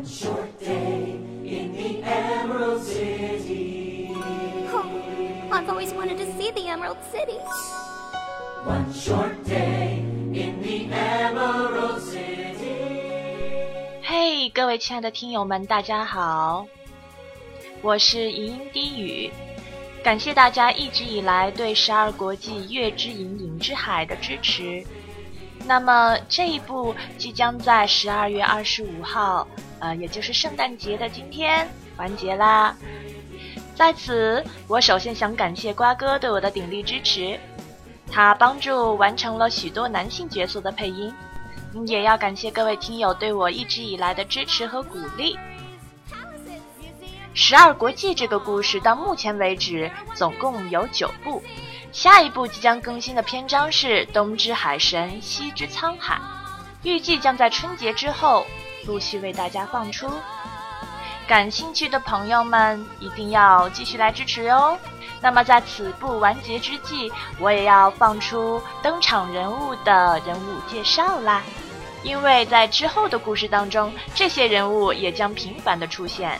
One short day in the Emerald City. Oh, I've always wanted to see the Emerald City. One short day in the Emerald City. 嘿，各位亲爱的听友们，大家好，我是莹莹低语，感谢大家一直以来对十二国际月之影影之海的支持。 那么这一部即将在十二月二十五号，呃，也就是圣诞节的今天完结啦。在此，我首先想感谢瓜哥对我的鼎力支持，他帮助完成了许多男性角色的配音。也要感谢各位听友对我一直以来的支持和鼓励。十二国际这个故事到目前为止总共有九部。下一部即将更新的篇章是《东之海神，西之沧海》，预计将在春节之后陆续为大家放出。感兴趣的朋友们一定要继续来支持哦。那么在此部完结之际，我也要放出登场人物的人物介绍啦，因为在之后的故事当中，这些人物也将频繁的出现。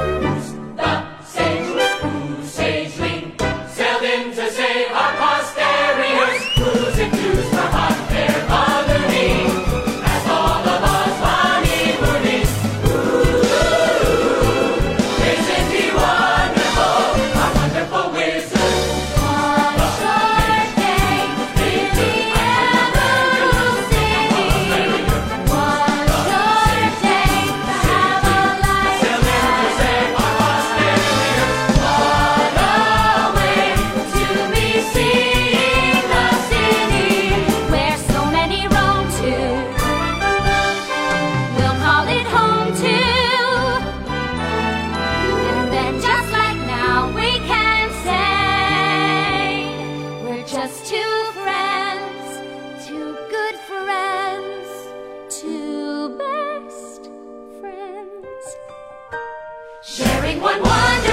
Sharing one wonder.